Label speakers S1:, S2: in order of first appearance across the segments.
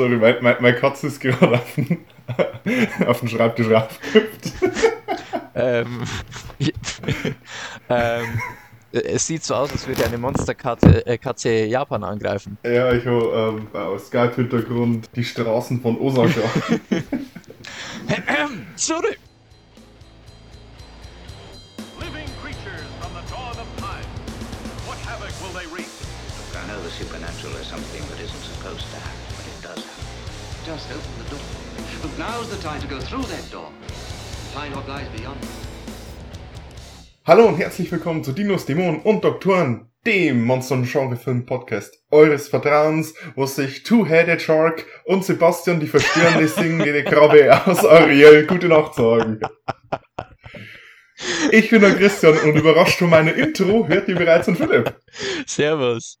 S1: Sorry, mein, mein, meine Katze ist gerade auf den, auf den Schreibtisch raufgehüpft.
S2: ähm, ähm, es sieht so aus, als würde eine Monsterkatze äh, Katze Japan angreifen.
S1: Ja, ich habe ähm, aus Skype-Hintergrund die Straßen von Osaka.
S2: Zurück!
S3: Just open the door. But now's the time to go through that door. Find what lies beyond.
S1: Hallo und herzlich willkommen zu Dinos, Dämonen und Doktoren, dem Monster- und Genre-Film-Podcast eures Vertrauens, wo sich Two-Headed Shark und Sebastian die verstörende singende Krabbe aus Ariel gute Nacht sagen. Ich bin der Christian und überrascht von meinem Intro hört ihr bereits von Philipp.
S2: Servus.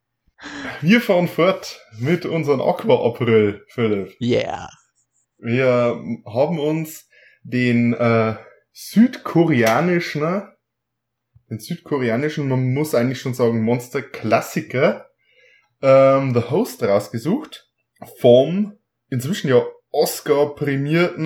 S1: Wir fahren fort mit unserem Aqua-April, Philipp.
S2: Yeah.
S1: Wir haben uns den äh, südkoreanischen, den südkoreanischen, man muss eigentlich schon sagen, Monster-Klassiker, ähm, The Host rausgesucht, vom inzwischen ja Oscar-prämierten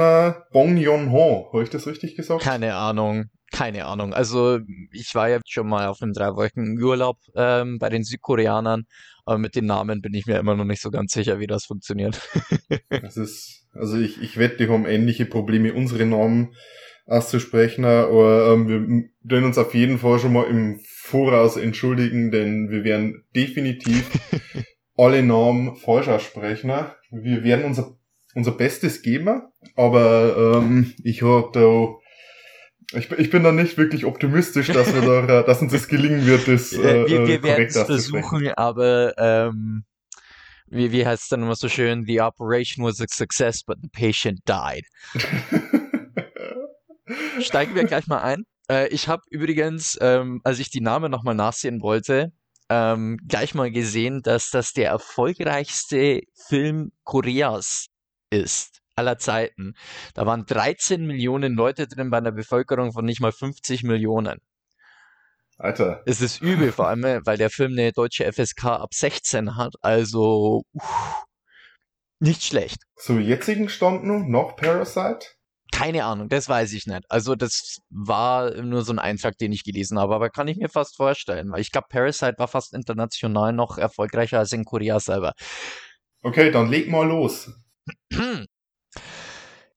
S1: Bong Joon-ho. Habe ich das richtig gesagt?
S2: Keine Ahnung. Keine Ahnung. Also ich war ja schon mal auf einem drei Wochen Urlaub ähm, bei den Südkoreanern, aber mit den Namen bin ich mir immer noch nicht so ganz sicher, wie das funktioniert.
S1: Das ist, also ich, ich wette, die haben ähnliche Probleme, unsere Namen auszusprechen, aber ähm, wir können uns auf jeden Fall schon mal im Voraus entschuldigen, denn wir werden definitiv alle Namen falsch aussprechen. Wir werden unser, unser Bestes geben, aber ähm, ich habe da ich, ich bin da nicht wirklich optimistisch, dass wir da, dass uns das gelingen wird, das äh,
S2: wir wir werden es versuchen, aber ähm, wie, wie heißt es dann immer so schön? The operation was a success, but the patient died. Steigen wir gleich mal ein. Äh, ich habe übrigens, ähm, als ich die Namen nochmal nachsehen wollte, ähm, gleich mal gesehen, dass das der erfolgreichste Film Koreas ist aller Zeiten. Da waren 13 Millionen Leute drin bei einer Bevölkerung von nicht mal 50 Millionen.
S1: Alter,
S2: Es ist übel, vor allem, äh, weil der Film eine deutsche FSK ab 16 hat, also uff, nicht schlecht.
S1: zu jetzigen noch, noch Parasite?
S2: Keine Ahnung, das weiß ich nicht. Also das war nur so ein Eintrag, den ich gelesen habe, aber kann ich mir fast vorstellen, weil ich glaube, Parasite war fast international noch erfolgreicher als in Korea selber.
S1: Okay, dann leg mal los.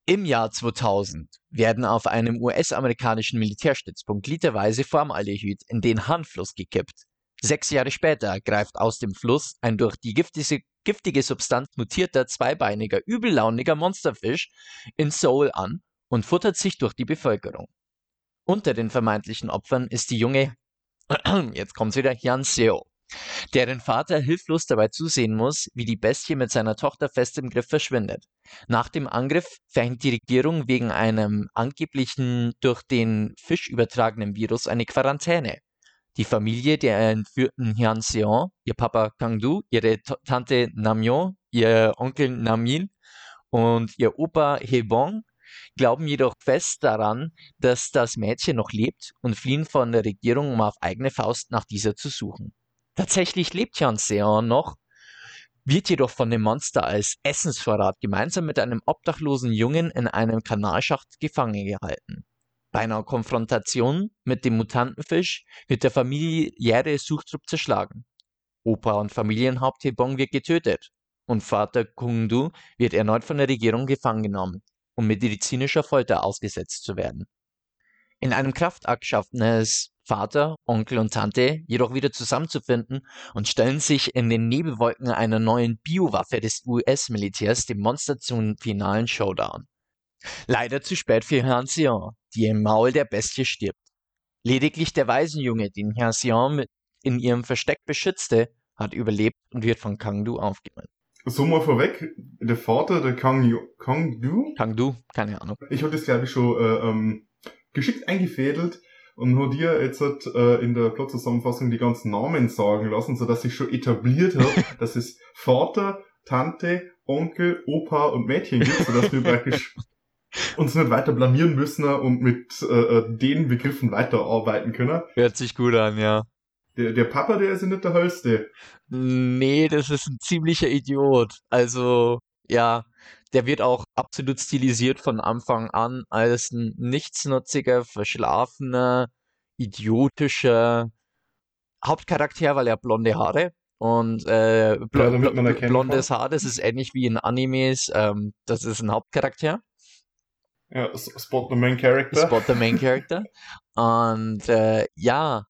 S2: Im Jahr 2000 werden auf einem US-amerikanischen Militärstützpunkt literweise Formaldehyd in den Han-Fluss gekippt. Sechs Jahre später greift aus dem Fluss ein durch die giftige, giftige Substanz mutierter, zweibeiniger, übellauniger Monsterfisch in Seoul an und futtert sich durch die Bevölkerung. Unter den vermeintlichen Opfern ist die junge, jetzt kommt's wieder, Hyun Seo, deren Vater hilflos dabei zusehen muss, wie die Bestie mit seiner Tochter fest im Griff verschwindet. Nach dem Angriff verhängt die Regierung wegen einem angeblichen durch den Fisch übertragenen Virus eine Quarantäne. Die Familie der entführten Hyun Seon, ihr Papa Kang-du, ihre T Tante Namyo, ihr Onkel Namil und ihr Opa Hebong glauben jedoch fest daran, dass das Mädchen noch lebt und fliehen von der Regierung, um auf eigene Faust nach dieser zu suchen. Tatsächlich lebt Hyun Seon noch, wird jedoch von dem Monster als Essensvorrat gemeinsam mit einem obdachlosen Jungen in einem Kanalschacht gefangen gehalten. Bei einer Konfrontation mit dem Mutantenfisch wird der familiäre Suchtrupp zerschlagen. Opa und Familienhaupt Hebong wird getötet und Vater Kungdu wird erneut von der Regierung gefangen genommen, um medizinischer Folter ausgesetzt zu werden. In einem Kraftakt schaffen es Vater, Onkel und Tante jedoch wieder zusammenzufinden und stellen sich in den Nebelwolken einer neuen Biowaffe des US-Militärs dem Monster zum finalen Showdown. Leider zu spät für Herrn Sion, die im Maul der Bestie stirbt. Lediglich der Waisenjunge, den Herr Sion in ihrem Versteck beschützte, hat überlebt und wird von Kangdu aufgenommen.
S1: So mal vorweg, der Vater, der Kang, Kang Du,
S2: Kangdu, keine Ahnung.
S1: ich habe das glaube ich schon äh, ähm, geschickt eingefädelt und nur dir jetzt hat, äh, in der Plotzusammenfassung die ganzen Namen sagen lassen, sodass sich schon etabliert hat, dass es Vater, Tante, Onkel, Opa und Mädchen gibt, sodass wir praktisch uns nicht weiter blamieren müssen und mit äh, äh, den Begriffen weiterarbeiten können.
S2: Hört sich gut an, ja.
S1: Der, der Papa, der ist ja nicht der Hellste.
S2: Nee, das ist ein ziemlicher Idiot. Also, Ja, der wird auch absolut stilisiert von Anfang an als ein nichtsnutziger, verschlafener, idiotischer Hauptcharakter, weil er hat blonde Haare und äh, bl
S1: Ja,
S2: bl blondes. Haar, das ist ähnlich wie in Animes, ähm, das ist ein Hauptcharakter.
S1: Ja, Spot the Main Character.
S2: Spot the Main Character. Und äh, ja,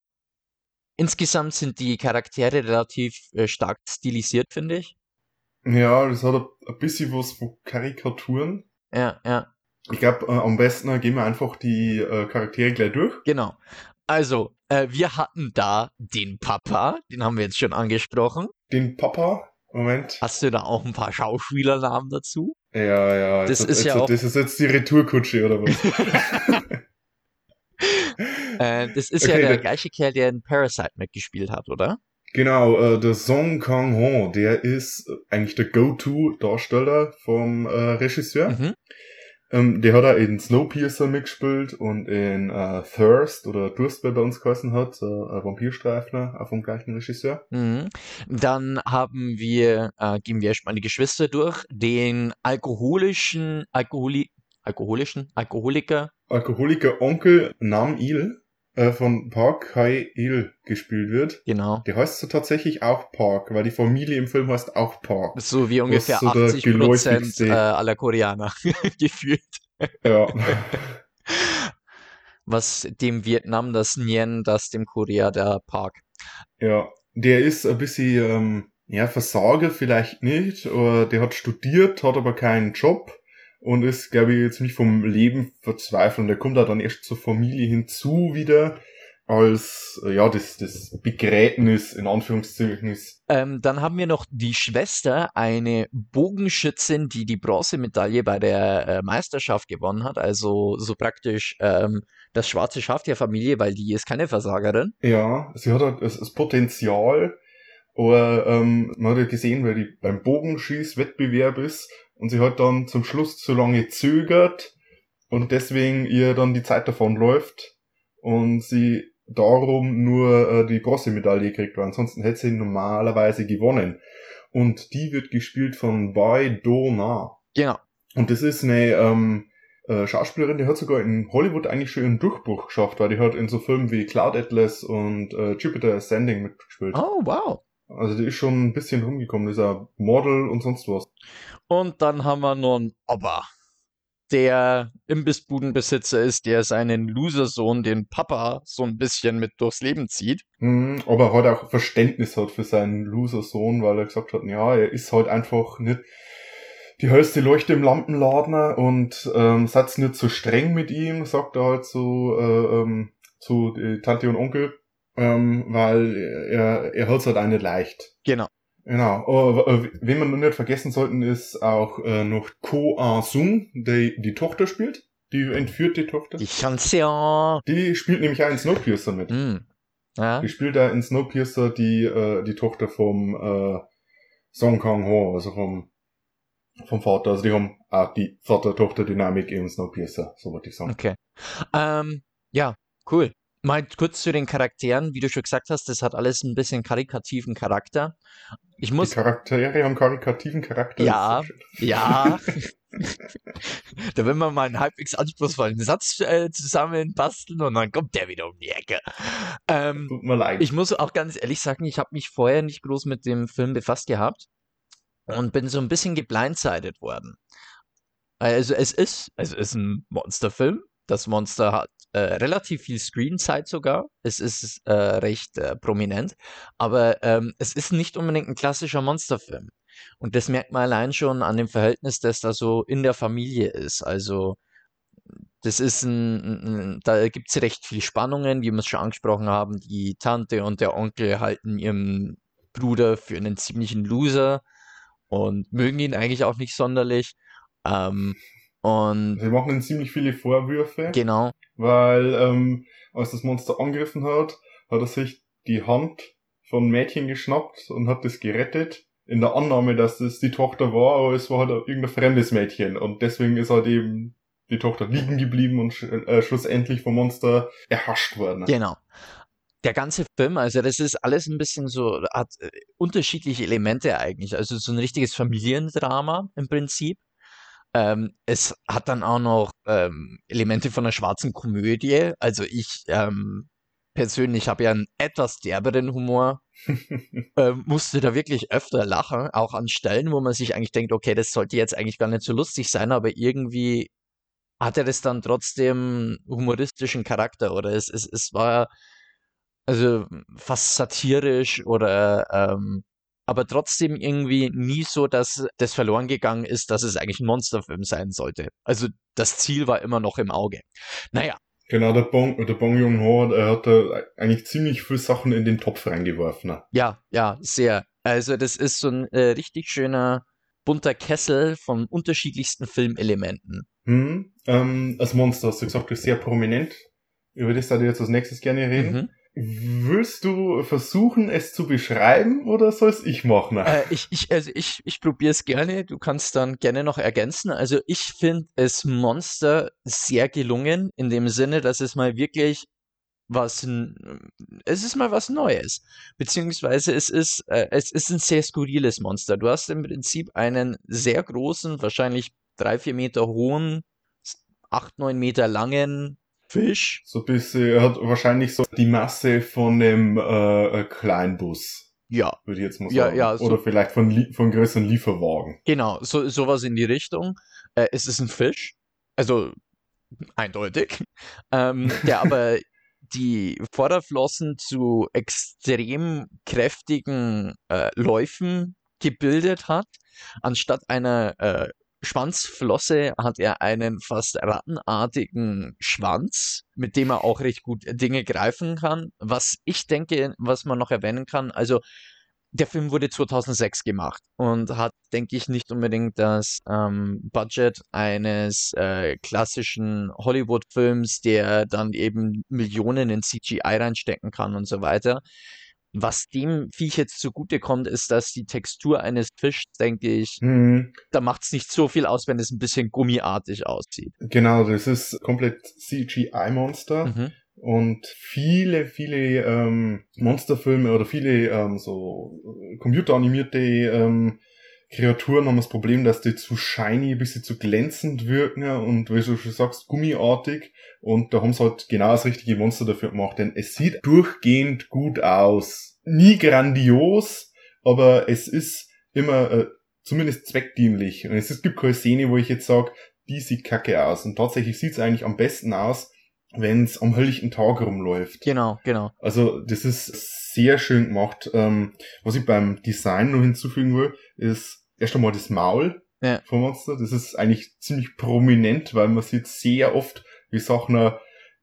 S2: insgesamt sind die Charaktere relativ äh, stark stilisiert, finde ich.
S1: Ja, das hat ein bisschen was von Karikaturen.
S2: Ja, ja,
S1: Ich glaube, äh, am besten äh, gehen wir einfach die äh, Charaktere gleich durch.
S2: genau. Also, äh, wir hatten da den Papa, den haben wir jetzt schon angesprochen.
S1: Den Papa, Moment.
S2: Hast du da auch ein paar Schauspielernamen dazu?
S1: Ja, ja.
S2: Das
S1: jetzt-
S2: ist ja
S1: jetzt-
S2: auch-
S1: Das ist jetzt die Retourkutsche, oder was?
S2: Äh, das ist
S1: Okay,
S2: ja der
S1: der-
S2: gleiche Kerl, der in Parasite mitgespielt hat, oder?
S1: Genau, äh, der Song Kang-ho, der ist äh, eigentlich der Go-To-Darsteller vom äh, Regisseur.
S2: Mhm.
S1: Ähm, der hat auch in Snowpiercer mitgespielt und in äh, Thirst oder Durst, wer bei uns geheißen hat, äh, Vampirstreifler, auch vom gleichen Regisseur.
S2: Mhm. Dann haben wir, äh, gehen wir erstmal die Geschwister durch, den alkoholischen, Alkoholi alkoholischen, Alkoholiker,
S1: Alkoholiker Onkel Nam Il äh, von Park Hae Il gespielt wird.
S2: genau.
S1: Der heißt so tatsächlich auch Park, weil die Familie im Film heißt auch Park.
S2: So wie ungefähr
S1: so der
S2: 80 Prozent äh, aller Koreaner gefühlt.
S1: Ja.
S2: Was dem Vietnam das Nien, das dem Korea der Park.
S1: ja. Der ist ein bisschen, ähm, ja, Versager vielleicht nicht, aber der hat studiert, hat aber keinen Job und ist, glaube ich, ziemlich vom Leben verzweifelt. Und der kommt da dann erst zur Familie hinzu wieder, als, ja, das, das Begräbnis, in Anführungszeichen, ist.
S2: Ähm, dann haben wir noch die Schwester, eine Bogenschützin, die die Bronzemedaille bei der äh, Meisterschaft gewonnen hat. Also so praktisch ähm, das schwarze Schaf der Familie, weil die ist keine Versagerin.
S1: Ja, sie hat halt das, das Potenzial, aber ähm, man hat ja gesehen, weil die beim Bogenschießwettbewerb ist und sie hat dann zum Schluss zu lange zögert und deswegen ihr dann die Zeit davon läuft und sie darum nur äh, die Bronzemedaille kriegt, weil ansonsten hätte sie normalerweise gewonnen. Und die wird gespielt von Bai Do Na.
S2: Genau.
S1: Und das ist eine ähm, äh, Schauspielerin, die hat sogar in Hollywood eigentlich schon ihren Durchbruch geschafft, weil die hat in so Filmen wie Cloud Atlas und äh, Jupiter Ascending mitgespielt.
S2: Oh, wow.
S1: Also die ist schon ein bisschen rumgekommen, ein Model und sonst was.
S2: Und dann haben wir noch einen Opa, der Imbissbudenbesitzer ist, der seinen Losersohn, den Papa, so ein bisschen mit durchs Leben zieht.
S1: Mhm, aber halt auch Verständnis hat für seinen Loser-Sohn, weil er gesagt hat, ja, er ist halt einfach nicht die hellste Leuchte im Lampenladen und ähm, seid nicht so streng mit ihm, sagt er halt so äh, ähm, zu die Tante und Onkel, ähm, weil er, er hat's halt auch nicht leicht.
S2: Genau.
S1: Genau. Äh, wen wir noch nicht vergessen sollten, ist auch äh, noch Ko Ah Sung, die die Tochter spielt. Die entführte Tochter.
S2: Die Chanson.
S1: Die spielt nämlich auch in Snowpiercer mit.
S2: Hm. Ja.
S1: Die spielt da in Snowpiercer die, äh, die Tochter vom äh, Song Kang Ho, also vom, vom Vater. Also die haben auch die Vater-Tochter-Dynamik in Snowpiercer, so wollte ich sagen.
S2: Okay. Ähm, ja, cool. Mal kurz zu den Charakteren. Wie du schon gesagt hast, das hat alles ein bisschen karikativen Charakter. Ich
S1: Die
S2: muss,
S1: Charaktere haben karikativen Charakter.
S2: Ja. ja, da will man mal einen halbwegs anspruchsvollen Satz äh, zusammenbasteln und dann kommt der wieder um die Ecke. Ähm,
S1: Tut mir leid.
S2: ich muss auch ganz ehrlich sagen, ich habe mich vorher nicht groß mit dem Film befasst gehabt und bin so ein bisschen geblindsided worden. Also es ist, es ist ein Monsterfilm. Das Monster hat äh, relativ viel Screenzeit sogar. Es ist äh, recht äh, prominent, aber ähm, es ist nicht unbedingt ein klassischer Monsterfilm. Und das merkt man allein schon an dem Verhältnis, das da so in der Familie ist. Also das ist ein, ein, da gibt es recht viel Spannungen, wie wir es schon angesprochen haben. Die Tante und der Onkel halten ihren Bruder für einen ziemlichen Loser und mögen ihn eigentlich auch nicht sonderlich. Ähm, und
S1: Sie machen ihnen ziemlich viele Vorwürfe,
S2: genau,
S1: weil ähm, als das Monster angegriffen hat, hat er sich die Hand von Mädchen geschnappt und hat das gerettet. In der Annahme, dass das die Tochter war, aber es war halt irgendein fremdes Mädchen. Und deswegen ist halt eben die Tochter liegen geblieben und sch äh, schlussendlich vom Monster erhascht worden.
S2: genau. der ganze Film, also das ist alles ein bisschen so, hat äh, unterschiedliche Elemente eigentlich. Also so ein richtiges Familiendrama im Prinzip. Ähm, es hat dann auch noch ähm, Elemente von einer schwarzen Komödie. Also ich ähm, persönlich habe ja einen etwas derberen Humor, ähm, musste da wirklich öfter lachen, auch an Stellen, wo man sich eigentlich denkt, okay, das sollte jetzt eigentlich gar nicht so lustig sein, aber irgendwie hatte das dann trotzdem humoristischen Charakter oder es, es, es war also fast satirisch oder ähm, aber trotzdem irgendwie nie so, dass das verloren gegangen ist, dass es eigentlich ein Monsterfilm sein sollte. Also das Ziel war immer noch im Auge. Naja.
S1: Genau, der Bong, der Bong Joon-ho, er hat da eigentlich ziemlich viele Sachen in den Topf reingeworfen.
S2: Ja, ja, sehr. Also das ist so ein äh, richtig schöner bunter Kessel von unterschiedlichsten Filmelementen.
S1: Hm, ähm, als Monster hast du gesagt, ist sehr prominent. Über das würde ich jetzt als nächstes gerne reden. Mhm. Willst du versuchen, es zu beschreiben oder soll es ich machen?
S2: Äh, ich, ich, also ich, ich probiere es gerne. Du kannst dann gerne noch ergänzen. Also ich finde es Monster sehr gelungen, in dem Sinne, dass es mal wirklich was, es ist mal was Neues. Beziehungsweise es ist, äh, es ist ein sehr skurriles Monster. Du hast im Prinzip einen sehr großen, wahrscheinlich drei, vier Meter hohen, acht, neun Meter langen Fisch.
S1: So ein bisschen, er hat wahrscheinlich so die Masse von einem äh, Kleinbus.
S2: Ja.
S1: Würde ich jetzt mal
S2: sagen. Ja, ja,
S1: so Oder vielleicht von, von größeren Lieferwagen.
S2: Genau, so, sowas in die Richtung. Äh, es ist ein Fisch. Also eindeutig. Ähm, der aber die Vorderflossen zu extrem kräftigen äh, Läufen gebildet hat, anstatt einer äh, Schwanzflosse hat er einen fast rattenartigen Schwanz, mit dem er auch recht gut Dinge greifen kann. Was ich denke, was man noch erwähnen kann, also der Film wurde 2006 gemacht und hat, denke ich, nicht unbedingt das ähm, Budget eines äh, klassischen Hollywood-Films, der dann eben Millionen in CGI reinstecken kann und so weiter. Was dem Viech jetzt zugutekommt, ist, dass die Textur eines Fischs, denke ich, mhm. da macht es nicht so viel aus, wenn es ein bisschen gummiartig aussieht.
S1: Genau, das ist komplett CGI-Monster. Mhm. Und viele, viele ähm, Monsterfilme oder viele ähm, so computeranimierte ähm, Kreaturen haben das Problem, dass die zu shiny, ein bisschen zu glänzend wirken und wie du schon sagst, gummiartig. Und da haben sie halt genau das richtige Monster dafür gemacht, denn es sieht durchgehend gut aus. Nie grandios, aber es ist immer äh, zumindest zweckdienlich. Und es gibt keine Szene, wo ich jetzt sage, die sieht kacke aus. Und tatsächlich sieht es eigentlich am besten aus, wenn es am helllichten Tag rumläuft.
S2: Genau, genau.
S1: Also das ist sehr schön gemacht. Ähm, was ich beim Design noch hinzufügen will, ist erst einmal das Maul ja. vom Monster. Das ist eigentlich ziemlich prominent, weil man sieht sehr oft, wie Sachen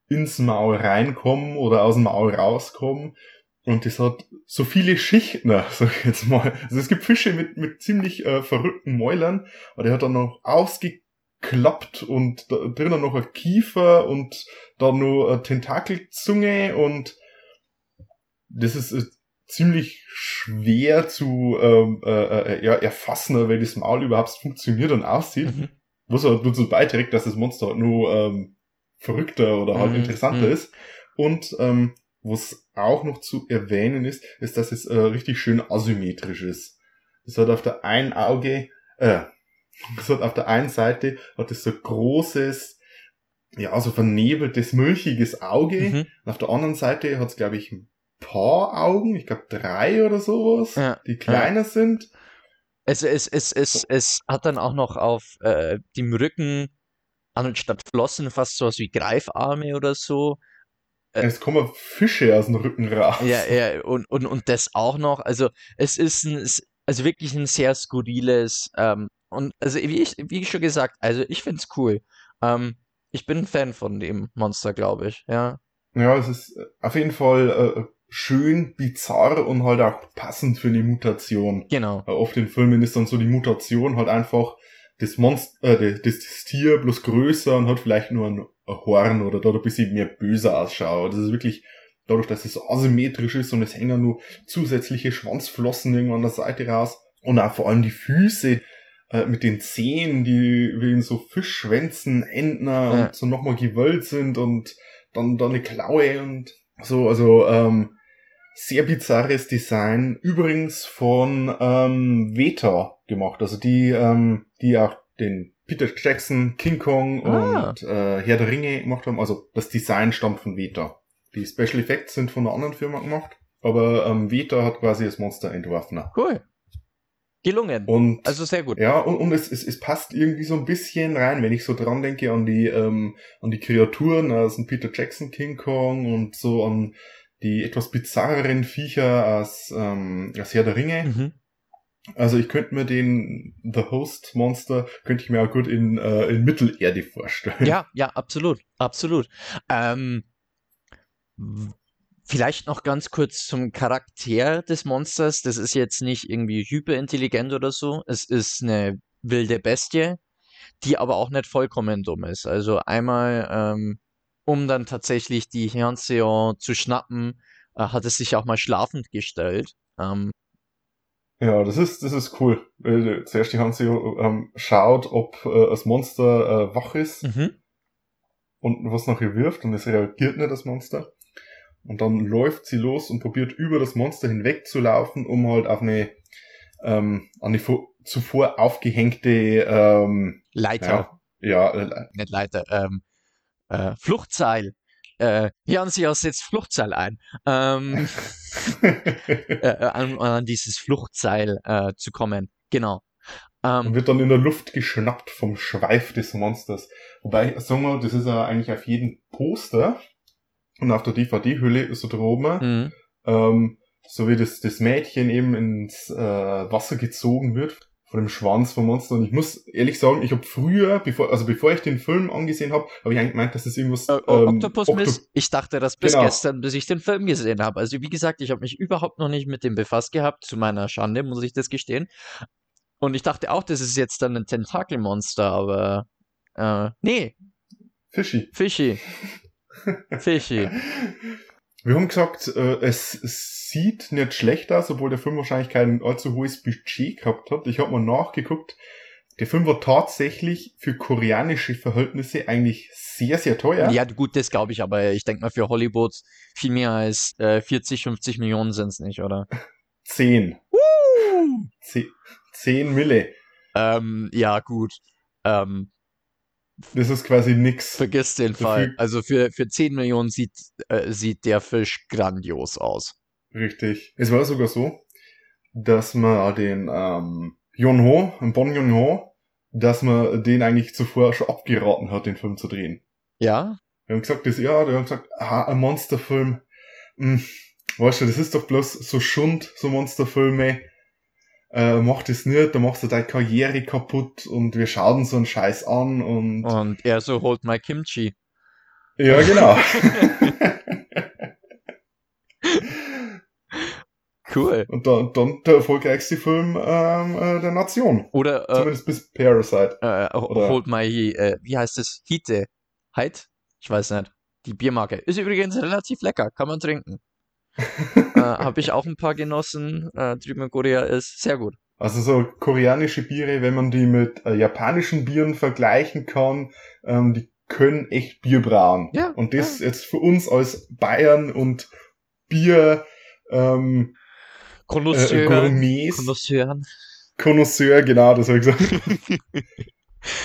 S1: ins Maul reinkommen oder aus dem Maul rauskommen. Und das hat so viele Schichten, sag ich jetzt mal. Also es gibt Fische mit, mit ziemlich äh, verrückten Mäulern, aber der hat dann noch ausge klappt und da drinnen noch ein Kiefer und da nur eine Tentakelzunge und das ist äh, ziemlich schwer zu ähm, äh, äh, ja, erfassen, weil das Maul überhaupt funktioniert und aussieht. Mhm. Was halt dazu beiträgt, dass das Monster halt nur ähm, verrückter oder halt mhm. interessanter mhm. ist. Und ähm, was auch noch zu erwähnen ist, ist, dass es äh, richtig schön asymmetrisch ist. Es hat auf der einen Auge, äh, es hat auf der einen Seite hat es so großes, ja, so vernebeltes, milchiges Auge. Mhm. Und auf der anderen Seite hat es, glaube ich, ein paar Augen, ich glaube drei oder sowas, ja. die kleiner ja. sind.
S2: Es, es, es, es, es hat dann auch noch auf äh, dem Rücken anstatt Flossen fast sowas wie Greifarme oder so.
S1: Äh, es kommen Fische aus dem Rücken raus.
S2: Ja, ja, und, und, und das auch noch. Also es ist ein, also wirklich ein sehr skurriles ähm, und also wie ich, wie ich schon gesagt, also ich find's cool. Ähm, ich bin ein Fan von dem Monster, glaube ich, ja.
S1: Ja, es ist auf jeden Fall äh, schön, bizarr und halt auch passend für die Mutation.
S2: Genau.
S1: Äh, oft in Filmen ist dann so die Mutation halt einfach das Monster, äh, das, das Tier bloß größer und hat vielleicht nur ein, Horn oder da ein bisschen mehr böser ausschaut. Das ist wirklich dadurch, dass es so asymmetrisch ist und es hängen nur zusätzliche Schwanzflossen irgendwo an der Seite raus. Und auch vor allem die Füße, äh, mit den Zähnen, die wie in so Fischschwänzen, Entner ja. und so nochmal gewölbt sind und dann, dann eine Klaue und So, also ähm, sehr bizarres Design. Übrigens von ähm, Veta gemacht. Also die, ähm, die auch den Peter Jackson, King Kong
S2: Ah.
S1: und äh, Herr der Ringe gemacht haben. Also das Design stammt von Veta. Die Special Effects sind von einer anderen Firma gemacht. Aber ähm, Veta hat quasi das Monster entworfen.
S2: Cool. Gelungen.
S1: Und
S2: Also sehr gut.
S1: ja, und, und es, es, es passt irgendwie so ein bisschen rein, wenn ich so dran denke an die, ähm, an die Kreaturen aus dem Peter Jackson King Kong und so an die etwas bizarreren Viecher aus, ähm, aus Herr der Ringe.
S2: Mhm.
S1: Also ich könnte mir den The Host Monster, könnte ich mir auch gut in, äh, in Mittelerde vorstellen.
S2: Ja, ja, absolut, absolut. Ähm, vielleicht noch ganz kurz zum Charakter des Monsters. Das ist jetzt nicht irgendwie hyperintelligent oder so. Es ist eine wilde Bestie, die aber auch nicht vollkommen dumm ist. Also einmal, ähm, um dann tatsächlich die Hirnseon zu schnappen, äh, hat es sich auch mal schlafend gestellt. Ähm,
S1: Ja, das ist, das ist cool. Äh, Zuerst die Hansi ähm, schaut, ob äh, das Monster äh, wach ist.
S2: mhm.
S1: und was nachher wirft und es reagiert nicht, das Monster. Und dann läuft sie los und probiert über das Monster hinweg zu laufen, um halt auf eine, ähm, an die vo- zuvor aufgehängte, ähm,
S2: Leiter.
S1: ja, ja, äh,
S2: nicht Leiter, ähm, äh, Fluchtseil. Äh, Jansias setzt Fluchtseil ein. Ähm, äh, äh, an, an dieses Fluchtseil zu kommen. Genau. Ähm,
S1: wird dann in der Luft geschnappt vom Schweif des Monsters. Wobei, sagen wir, das ist ja eigentlich auf jedem Poster und auf der DVD-Hülle ist so droben,
S2: mh,
S1: ähm, so wie das, das Mädchen eben ins äh, Wasser gezogen wird von dem Schwanz vom Monster. Und ich muss ehrlich sagen, ich habe früher, bevor, also bevor ich den Film angesehen habe, habe ich eigentlich gemeint, dass das irgendwas
S2: äh,
S1: ähm,
S2: Octopus
S1: Octo-
S2: Mist, ich dachte das bis
S1: Genau.
S2: gestern, bis ich den Film gesehen habe. Also wie gesagt, ich habe mich überhaupt noch nicht mit dem befasst gehabt. Zu meiner Schande muss ich das gestehen. Und ich dachte auch, das ist jetzt dann ein Tentakelmonster, aber äh, nee,
S1: Fischi.
S2: Fischi. Fischi.
S1: Wir haben gesagt, äh, es, sieht nicht schlecht aus, obwohl der Film wahrscheinlich kein allzu hohes Budget gehabt hat. Ich habe mal nachgeguckt. Der Film war tatsächlich für koreanische Verhältnisse eigentlich sehr, sehr teuer.
S2: Ja, gut, das glaube ich, aber ich denke mal für Hollywood viel mehr als äh, 40, 50 Millionen sind es nicht, oder?
S1: Zehn. Zehn, zehn Mille.
S2: Ähm, ja, gut. Ähm,
S1: Das ist quasi nix.
S2: vergiss den
S1: So
S2: Fall. Also für, für 10 Millionen sieht, äh, sieht der Fisch grandios aus.
S1: Richtig. Es war sogar so, dass man den ähm, Yonho, Bon Yonho, dass man den eigentlich zuvor schon abgeraten hat, den Film zu drehen.
S2: Ja?
S1: Wir haben gesagt, das, ja, wir haben gesagt, ah, ein Monsterfilm. Hm, weißt du, das ist doch bloß so Schund, so Monsterfilme. Äh, mach das nicht, da machst du deine Karriere kaputt und wir schauen so einen Scheiß an und.
S2: Und er so holt my Kimchi.
S1: Ja, genau.
S2: Cool.
S1: und dann, dann der erfolgreichste Film ähm, äh, der Nation.
S2: Oder äh,
S1: Zumindest bis Parasite.
S2: äh,
S1: oder-
S2: holt my, äh, wie heißt es? Hite. Heit? Ich weiß nicht. Die Biermarke. Ist übrigens relativ lecker, kann man trinken. Äh, Habe ich auch ein paar genossen. Äh, drüben in Korea ist sehr gut.
S1: Also so koreanische Biere, wenn man die mit äh, japanischen Bieren vergleichen kann, ähm, die können echt Bier brauen.
S2: Ja,
S1: Und das jetzt für uns als Bayern und Bier ähm, äh,
S2: Connoisseur.
S1: Gourmets,
S2: Connoisseuren.
S1: Connoisseur, genau, das habe ich gesagt,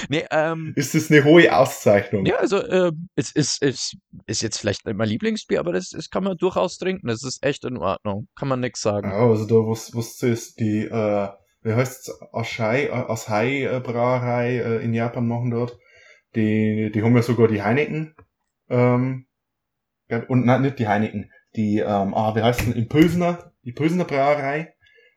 S2: Nee, ähm,
S1: ist das eine hohe Auszeichnung.
S2: ja, also äh, es ist, ist, ist jetzt vielleicht nicht mein Lieblingsbier, aber das, das kann man durchaus trinken. Das ist echt in Ordnung. Kann man nix sagen.
S1: Ja, also da, ist die, äh, wie heißt's, Ashai, äh, Asahi äh, Brauerei äh, in Japan machen dort. Die, die haben ja sogar die Heineken, ähm, und nein, nicht die Heineken, die, ähm, ah, wie heißt denn, in Pilsner, die Pilsner Brauerei,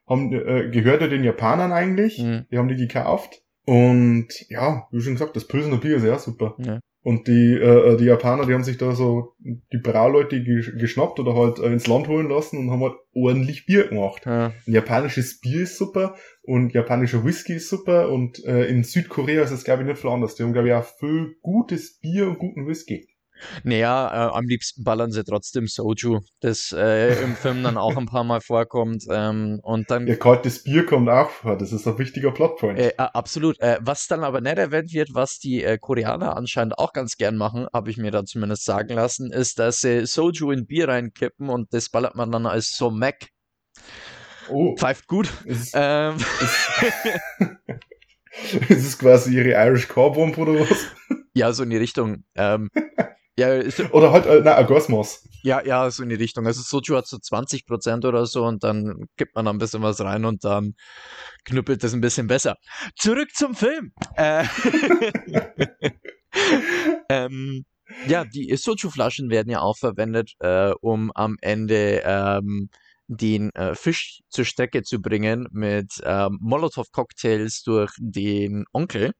S1: haben, äh, gehört ja den Japanern eigentlich,
S2: Mhm.
S1: die haben die gekauft. Und ja, wie schon gesagt, das Pilsner Bier ist ja super.
S2: Ja.
S1: Und die, äh, die Japaner, die haben sich da so die Brauleute gesch- geschnappt oder halt äh, ins Land holen lassen und haben halt ordentlich Bier gemacht.
S2: Ja.
S1: Ein japanisches Bier ist super und japanischer Whisky ist super und äh, in Südkorea ist es glaube ich nicht viel anders. Die haben glaube ich auch viel gutes Bier und guten Whisky.
S2: Naja, äh, am liebsten ballern sie trotzdem Soju, das äh, im Film dann auch ein paar Mal vorkommt. Ähm, und dann
S1: Ja, kaltes Bier kommt auch vor, das ist ein wichtiger Plotpoint.
S2: Äh, absolut. Äh, was dann aber nicht erwähnt wird, was die äh, Koreaner anscheinend auch ganz gern machen, habe ich mir da zumindest sagen lassen, ist, dass sie Soju in Bier reinkippen und das ballert man dann als Somek.
S1: oh,
S2: Pfeift gut.
S1: ist,
S2: Ähm,
S1: ist es quasi ihre Irish Car Bomb oder was?
S2: ja, so in die Richtung. Ähm, ja, ist,
S1: Oder halt, äh, ein Gasmaß.
S2: ja, ja, so in die Richtung. Also Soju hat so 20% oder so und dann kippt man ein bisschen was rein und dann knüppelt das ein bisschen besser. Zurück zum Film. Äh, ähm, ja, die Soju-Flaschen werden ja auch verwendet, äh, um am Ende ähm, den äh, Fisch zur Strecke zu bringen mit ähm, Molotow-Cocktails durch den Onkel.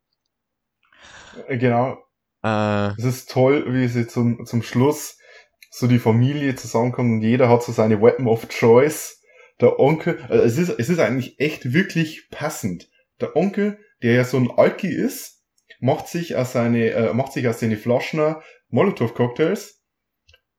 S1: Äh, Genau,
S2: Äh,
S1: es ist toll, wie sie zum, zum Schluss so die Familie zusammenkommt und jeder hat so seine Weapon of Choice. Der Onkel, also es ist, es ist eigentlich echt wirklich passend. Der Onkel, der ja so ein Alki ist, macht sich aus seine, äh, macht sich aus seine Flaschen Molotow-Cocktails.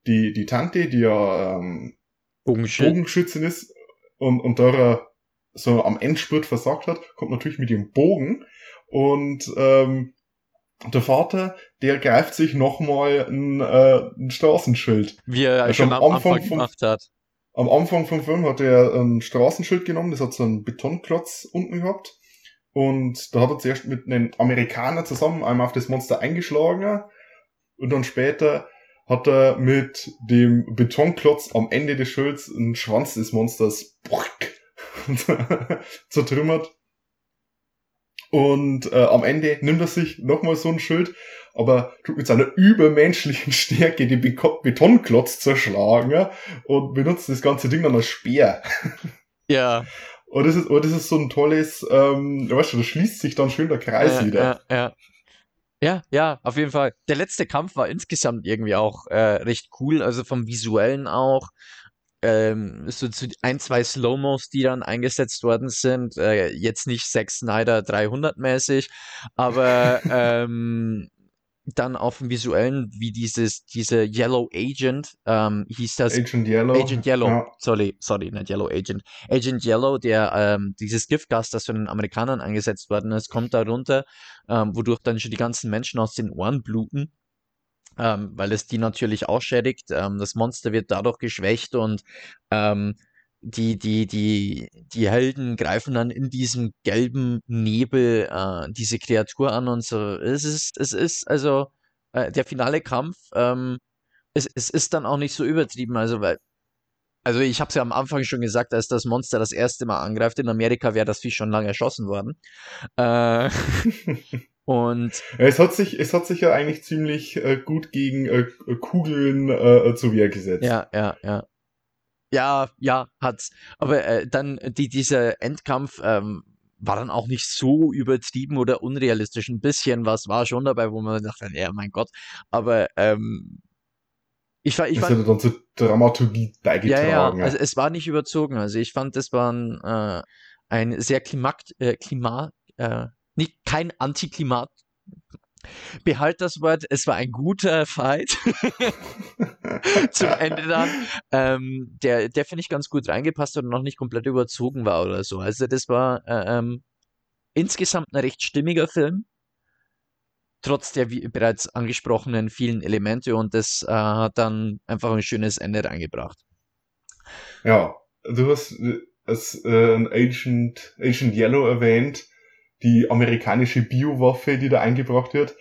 S1: Die, die Tante, die ja ähm,
S2: Bogenschild.
S1: Bogenschützin ist und, und da so am Endspurt versagt hat, kommt natürlich mit dem Bogen und ähm, der Vater, der greift sich nochmal ein, äh, ein Straßenschild.
S2: Wie er
S1: Ja,
S2: schon
S1: am
S2: Anfang
S1: Anfang vom-
S2: gemacht hat.
S1: Am Anfang vom Film hat er ein Straßenschild genommen, das hat so einen Betonklotz unten gehabt. Und da hat er zuerst mit einem Amerikaner zusammen einmal auf das Monster eingeschlagen. Und dann später hat er mit dem Betonklotz am Ende des Schilds einen Schwanz des Monsters zertrümmert. Und äh, am Ende nimmt er sich nochmal so ein Schild, aber tut mit seiner übermenschlichen Stärke den Beko Betonklotz zerschlagen ja, und benutzt das ganze Ding dann als Speer.
S2: Ja,
S1: Und das ist, und das ist so ein tolles, ähm, weißt du, da schließt sich dann schön der Kreis
S2: ja,
S1: wieder.
S2: ja, ja. Ja, ja, auf jeden Fall. Der letzte Kampf war insgesamt irgendwie auch äh, recht cool, also vom Visuellen auch. Ähm, so zu ein, zwei Slow-Mos, die dann eingesetzt worden sind. Äh, jetzt nicht Zack Snyder 300 mäßig, aber ähm, dann auf dem Visuellen, wie dieses, diese Yellow Agent, ähm, hieß das.
S1: Agent Yellow.
S2: Agent Yellow,
S1: Ja.
S2: sorry, sorry, nicht Yellow Agent. Agent Yellow, der ähm, dieses Giftgas, das von den Amerikanern eingesetzt worden ist, kommt da runter, ähm, wodurch dann schon die ganzen Menschen aus den Ohren bluten, ähm, weil es die natürlich auch schädigt. Ähm, das Monster wird dadurch geschwächt und ähm, die, die, die, die Helden greifen dann in diesem gelben Nebel äh, diese Kreatur an und so. Es ist, es ist also äh, der finale Kampf. Ähm, es, es ist dann auch nicht so übertrieben, also weil also ich habe es ja am Anfang schon gesagt, als das Monster das erste Mal angreift, in Amerika wäre das Vieh schon lange erschossen worden. Äh, und
S1: Ja, Es hat sich, es hat sich ja eigentlich ziemlich äh, gut gegen äh, Kugeln äh, zu Wehr gesetzt.
S2: ja, ja, ja. Ja, ja, hat's. Aber äh, dann die, dieser Endkampf ähm, war dann auch nicht so übertrieben oder unrealistisch. Ein bisschen was war schon dabei, wo man dachte, ja, mein Gott. Aber ähm, ich war, ich
S1: das
S2: war,
S1: hat dann zur Dramaturgie
S2: Ja,
S1: beigetragen.
S2: ja, also es war nicht überzogen. Also ich fand, das war ein, äh, ein sehr Klimat, äh, Klima, äh, nicht kein Antiklimat. Behalt das Wort, es war ein guter Fight zum Ende dann, ähm, der, der finde ich ganz gut reingepasst und noch nicht komplett überzogen war oder so. Also das war äh, ähm, insgesamt ein recht stimmiger Film, trotz der wie bereits angesprochenen vielen Elemente und das äh, hat dann einfach ein schönes Ende reingebracht.
S1: Ja, du hast äh, als äh, Agent, Agent Yellow erwähnt, die amerikanische Biowaffe, die da eingebracht wird.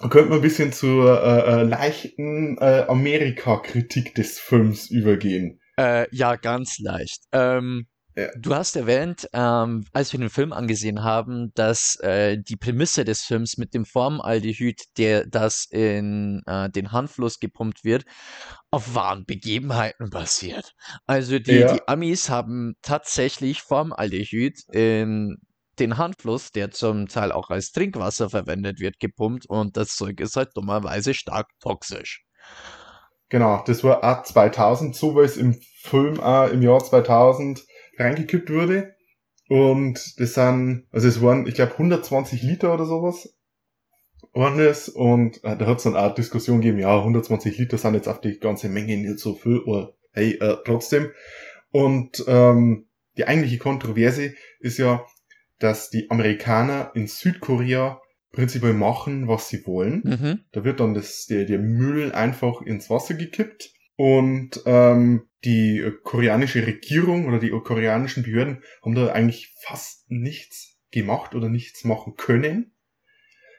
S1: Da könnte man ein bisschen zur äh, äh, leichten äh, Amerika-Kritik des Films übergehen.
S2: Äh, ja, ganz leicht. Ähm,
S1: Ja.
S2: Du hast erwähnt, ähm, als wir den Film angesehen haben, dass äh, die Prämisse des Films mit dem Formaldehyd, der das in äh, den Handfluss gepumpt wird, auf wahren Begebenheiten basiert. Also die,
S1: Ja.
S2: die Amis haben tatsächlich Formaldehyd in den Handfluss, der zum Teil auch als Trinkwasser verwendet wird, gepumpt und das Zeug ist halt dummerweise stark toxisch.
S1: Genau, das war auch 2000, so weil es im Film auch im Jahr 2000 reingekippt wurde. Und das sind, also es waren, ich glaube, 120 Liter oder sowas. worden ist und äh, da hat es dann auch Diskussion gegeben, ja, 120 Liter sind jetzt auf die ganze Menge nicht so viel, aber hey, äh, trotzdem. Und ähm, die eigentliche Kontroverse ist ja, dass die Amerikaner in Südkorea prinzipiell machen, was sie wollen.
S2: Mhm.
S1: Da wird dann das, der, der Müll einfach ins Wasser gekippt und ähm, die koreanische Regierung oder die koreanischen Behörden haben da eigentlich fast nichts gemacht oder nichts machen können.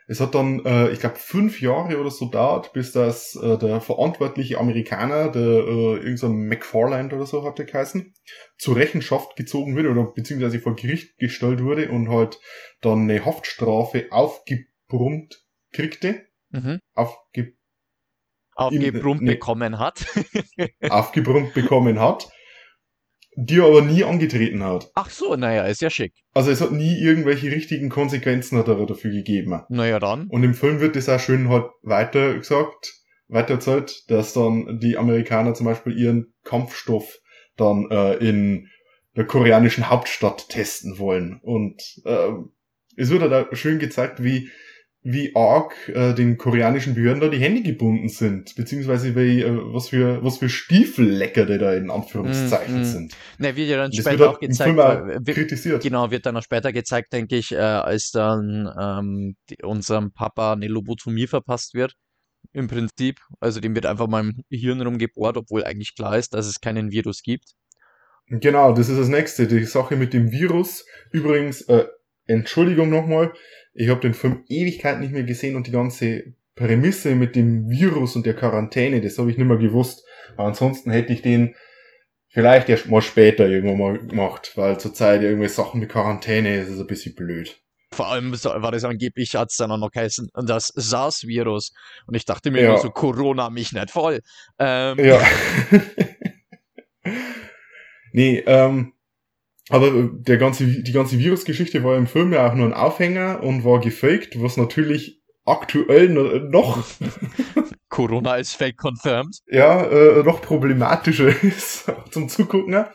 S1: Es hat dann, äh, ich glaube, fünf Jahre oder so dauert, bis das äh, der verantwortliche Amerikaner, der äh, irgendein McFarland oder so hatte geheißen, zur Rechenschaft gezogen wurde oder beziehungsweise vor Gericht gestellt wurde und halt dann eine Haftstrafe aufgebrummt kriegte.
S2: Mhm.
S1: Aufge
S2: Aufgebrummt
S1: ne-
S2: bekommen hat.
S1: aufgebrummt bekommen hat, die er aber nie angetreten hat.
S2: Ach so, naja, ist ja schick.
S1: Also es hat nie irgendwelche richtigen Konsequenzen hat er dafür gegeben.
S2: Naja, dann.
S1: Und im Film wird das auch schön halt weiter gesagt, weiter erzählt, dass dann die Amerikaner zum Beispiel ihren Kampfstoff dann äh, in der koreanischen Hauptstadt testen wollen. Und äh, es wird halt auch schön gezeigt, wie wie arg äh, den koreanischen Behörden da die Hände gebunden sind, beziehungsweise wie, äh, was für was für Stiefellecker die da in Anführungszeichen
S2: Mm, mm.
S1: sind.
S2: Na, wird ja dann
S1: Das
S2: später
S1: wird
S2: auch gezeigt.
S1: Film auch
S2: weil- wird,
S1: kritisiert.
S2: genau, wird dann auch später gezeigt, denke ich, äh, als dann ähm, die, unserem Papa eine Lobotomie verpasst wird. Im Prinzip. Also dem wird einfach mal im Hirn rumgebohrt, obwohl eigentlich klar ist, dass es keinen Virus gibt.
S1: Genau, das ist das nächste. Die Sache mit dem Virus. Übrigens, äh, Entschuldigung nochmal, ich habe den Film Ewigkeit nicht mehr gesehen und die ganze Prämisse mit dem Virus und der Quarantäne, das habe ich nicht mehr gewusst. Aber ansonsten hätte ich den vielleicht erst mal später irgendwann mal gemacht, weil zurzeit irgendwie Sachen mit Quarantäne das ist ein bisschen blöd.
S2: Vor allem war das angeblich, hat es dann auch noch geheißen, das SARS-Virus. Und ich dachte mir
S1: Ja.
S2: nur so, Corona mich nicht voll. Ähm,
S1: Ja. nee, ähm, aber der ganze, die ganze Virusgeschichte war im Film ja auch nur ein Aufhänger und war gefaked, was natürlich aktuell no- noch,
S2: Corona ist fake confirmed.
S1: ja, äh, noch problematischer ist zum Zugucken.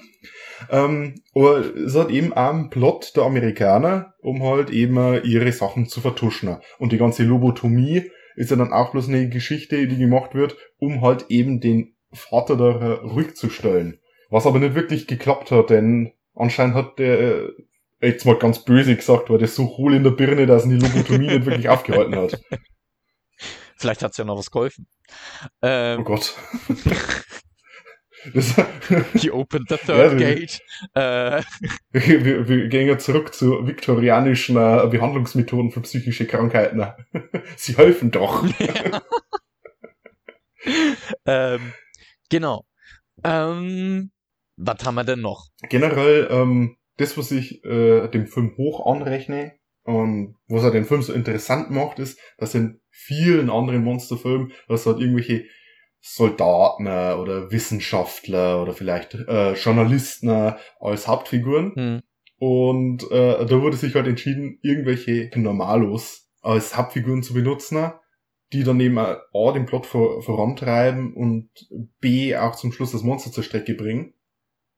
S1: Ähm, aber es hat eben auch einen Plot der Amerikaner, um halt eben äh, ihre Sachen zu vertuschen. Und die ganze Lobotomie ist ja dann auch bloß eine Geschichte, die gemacht wird, um halt eben den Vater da äh, ruhig zu stellen. Was aber nicht wirklich geklappt hat, denn anscheinend hat der, äh, jetzt mal ganz böse gesagt, war der so hohl in der Birne, dass ihn die Lobotomie nicht wirklich aufgehalten hat.
S2: Vielleicht hat es ja noch was geholfen.
S1: Oh
S2: Ähm,
S1: Gott. Das,
S2: he opened the third
S1: Ja,
S2: gate. Äh,
S1: wir, wir gehen ja zurück zu viktorianischen äh, Behandlungsmethoden für psychische Krankheiten. Sie helfen doch.
S2: ähm, genau. Ähm, was haben wir denn noch?
S1: Generell, ähm, das, was ich äh, dem Film hoch anrechne und was er den Film so interessant macht, ist, dass in vielen anderen Monsterfilmen, dass halt irgendwelche Soldaten oder Wissenschaftler oder vielleicht äh, Journalisten als Hauptfiguren
S2: Hm.
S1: Und äh, da wurde sich halt entschieden, irgendwelche Normalos als Hauptfiguren zu benutzen, die dann eben A, den Plot vor, vorantreiben und B auch zum Schluss das Monster zur Strecke bringen.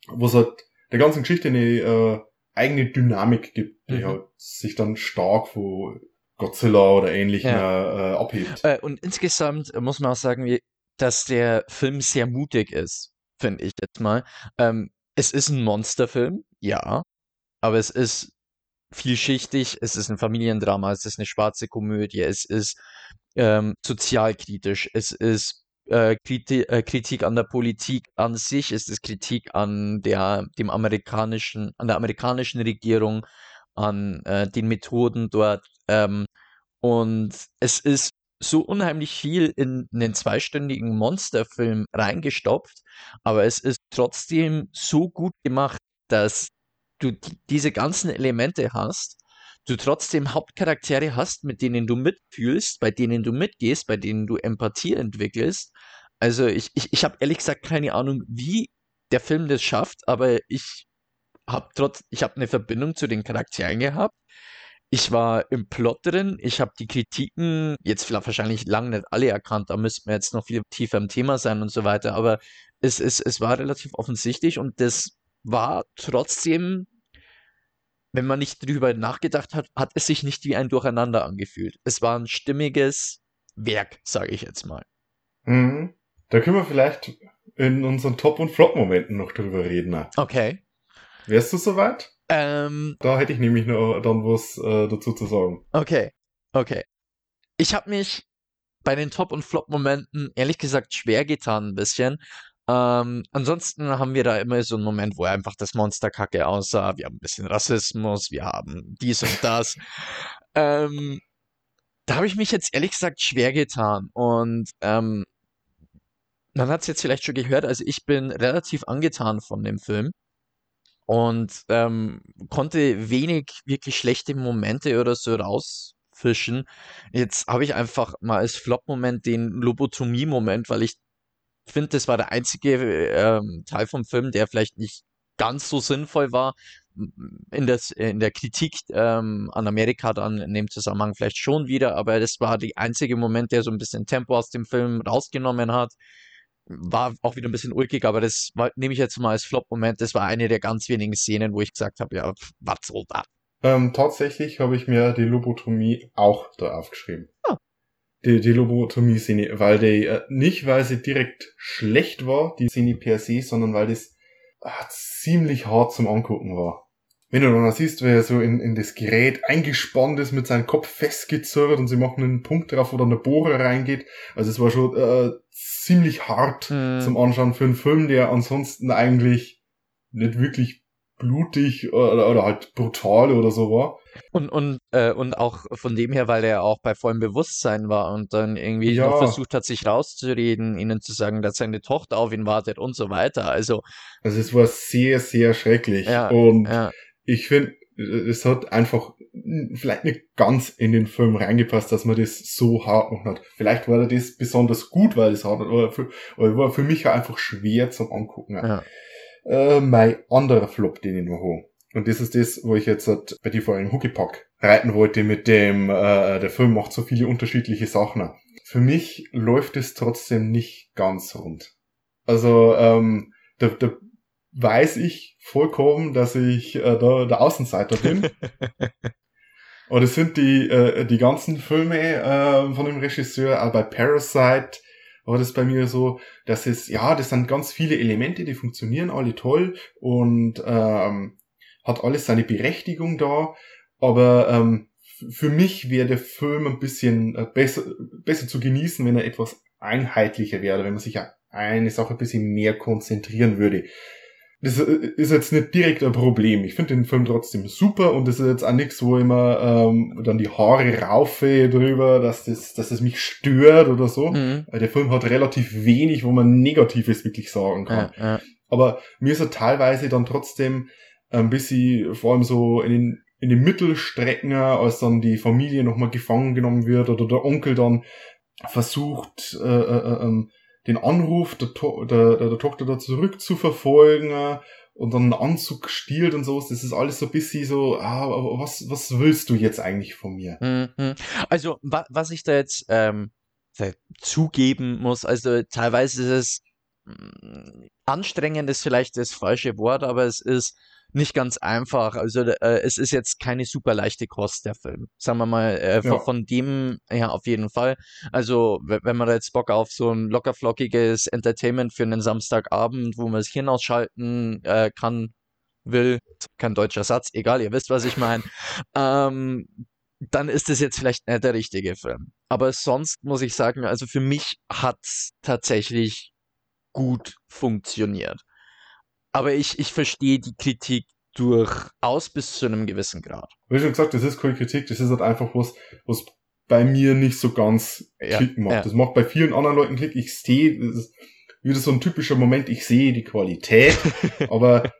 S1: Was halt der ganzen Geschichte eine äh, eigene Dynamik gibt, die
S2: Mhm.
S1: halt sich dann stark von Godzilla oder ähnlichen
S2: Ja.
S1: äh, abhebt.
S2: Äh, und insgesamt muss man auch sagen, dass der Film sehr mutig ist, finde ich jetzt mal. Ähm, es ist ein Monsterfilm, ja, aber es ist vielschichtig, es ist ein Familiendrama, es ist eine schwarze Komödie, es ist ähm, sozialkritisch, es ist äh, Kriti äh, Kritik an der Politik an sich, es ist Kritik an der, dem amerikanischen, an der amerikanischen Regierung, an äh, den Methoden dort. Ähm, und es ist so unheimlich viel in einen zweistündigen Monsterfilm reingestopft, aber es ist trotzdem so gut gemacht, dass du die, diese ganzen Elemente hast, du trotzdem Hauptcharaktere hast, mit denen du mitfühlst, bei denen du mitgehst, bei denen du Empathie entwickelst. Also ich, ich, ich habe ehrlich gesagt keine Ahnung, wie der Film das schafft, aber ich habe trotz, ich habe eine Verbindung zu den Charakteren gehabt. Ich war im Plot drin, ich habe die Kritiken jetzt wahrscheinlich lang nicht alle erkannt, da müssten wir jetzt noch viel tiefer im Thema sein und so weiter, aber es, es, es war relativ offensichtlich und das war trotzdem wenn man nicht drüber nachgedacht hat, hat es sich nicht wie ein Durcheinander angefühlt. Es war ein stimmiges Werk, sage ich jetzt mal.
S1: Mhm. Da können wir vielleicht in unseren Top- und Flop-Momenten noch drüber reden.
S2: Okay.
S1: Wärst du soweit?
S2: Ähm,
S1: Da hätte ich nämlich noch dann was äh, dazu zu sagen.
S2: okay. Okay. Ich habe mich bei den Top- und Flop-Momenten ehrlich gesagt schwer getan ein bisschen. Ähm, ansonsten haben wir da immer so einen Moment, wo einfach das Monster kacke aussah. Wir haben ein bisschen Rassismus, wir haben dies und das. ähm, da habe ich mich jetzt ehrlich gesagt schwer getan. Und ähm, man hat es jetzt vielleicht schon gehört, also ich bin relativ angetan von dem Film und ähm, konnte wenig wirklich schlechte Momente oder so rausfischen. Jetzt habe ich einfach mal als Flop-Moment den Lobotomie-Moment, weil ich finde, das war der einzige ähm, Teil vom Film, der vielleicht nicht ganz so sinnvoll war. In, das, in der Kritik ähm, an Amerika dann in dem Zusammenhang vielleicht schon wieder, aber das war der einzige Moment, der so ein bisschen Tempo aus dem Film rausgenommen hat. War auch wieder ein bisschen ulkig, aber das war, nehme ich jetzt mal als Flop-Moment. Das war eine der ganz wenigen Szenen, wo ich gesagt habe, ja, was soll das?
S1: Ähm, tatsächlich habe ich mir die Lobotomie auch da aufgeschrieben.
S2: Ah.
S1: Die, die Lobotomie-Szene, weil die, äh, nicht weil sie direkt schlecht war, die Szene per se, sondern weil das ah, ziemlich hart zum Angucken war. Wenn du dann siehst, wie er so in, in das Gerät eingespannt ist, mit seinem Kopf festgezurrt und sie machen einen Punkt drauf, wo dann der Bohrer reingeht. Also es war schon äh, ziemlich hart
S2: Hm.
S1: zum Anschauen für einen Film, der ansonsten eigentlich nicht wirklich blutig oder, oder halt brutal oder so war.
S2: Und, und, äh, und auch von dem her, weil er auch bei vollem Bewusstsein war und dann irgendwie
S1: Ja.
S2: versucht hat, sich rauszureden, ihnen zu sagen, dass seine Tochter auf ihn wartet und so weiter. Also,
S1: Also es war sehr, sehr schrecklich.
S2: Ja,
S1: und
S2: ja,
S1: ich finde, es hat einfach vielleicht nicht ganz in den Film reingepasst, dass man das so hart gemacht hat. Vielleicht war das besonders gut, weil es hart war, aber, für, aber war für mich einfach schwer zum Angucken.
S2: ja.
S1: Äh, mein anderer Flop, den ich noch habe. Und das ist das, wo ich jetzt halt bei dir vorhin Huckepack reiten wollte mit dem, äh, der Film macht so viele unterschiedliche Sachen. Für mich läuft es trotzdem nicht ganz rund. Also, ähm, da, da weiß ich vollkommen, dass ich äh, da der Außenseiter bin. Aber das sind die, äh, die ganzen Filme äh, von dem Regisseur, auch bei Parasite war das bei mir so, dass es, ja, das sind ganz viele Elemente, die funktionieren alle toll und ähm, hat alles seine Berechtigung da, aber ähm, für mich wäre der Film ein bisschen äh, besser, besser zu genießen, wenn er etwas einheitlicher wäre, wenn man sich auf eine Sache ein bisschen mehr konzentrieren würde. Das äh, ist jetzt nicht direkt ein Problem. Ich finde den Film trotzdem super und das ist jetzt auch nichts, wo ich mir ähm, dann die Haare raufe drüber, dass das, dass das mich stört oder so.
S2: Mhm.
S1: Der Film hat relativ wenig, wo man Negatives wirklich sagen kann.
S2: Ja, ja.
S1: Aber mir ist er teilweise dann trotzdem ein bisschen, vor allem so in den, in den Mittelstrecken, als dann die Familie nochmal gefangen genommen wird oder der Onkel dann versucht, äh, äh, ähm, den Anruf der, to der, der, der Tochter da zurückzuverfolgen äh, und dann einen Anzug stiehlt und so. Das ist alles so ein bisschen so, ah, was, was willst du jetzt eigentlich von mir?
S2: Mhm. Also, wa was ich da jetzt ähm, zugeben muss, also teilweise ist es anstrengend, ist vielleicht das falsche Wort, aber es ist nicht ganz einfach. Also, äh, es ist jetzt keine super leichte Kost, der Film. Sagen wir mal, äh, von,
S1: Ja.
S2: von dem her auf jeden Fall. Also, we- wenn man da jetzt Bock auf so ein lockerflockiges Entertainment für einen Samstagabend, wo man das Hirn ausschalten äh, kann, will, kein deutscher Satz, egal, ihr wisst, was ich meine, ähm, dann ist es jetzt vielleicht nicht der richtige Film. Aber sonst muss ich sagen, also für mich hat's tatsächlich gut funktioniert. Aber ich, ich verstehe die Kritik durchaus bis zu einem gewissen Grad.
S1: Wie schon gesagt, das ist keine Kritik, das ist halt einfach was, was bei mir nicht so ganz
S2: Ja,
S1: Klick macht.
S2: ja.
S1: Das macht bei vielen anderen Leuten Klick. Ich sehe, das ist wieder so ein typischer Moment, ich sehe die Qualität, aber,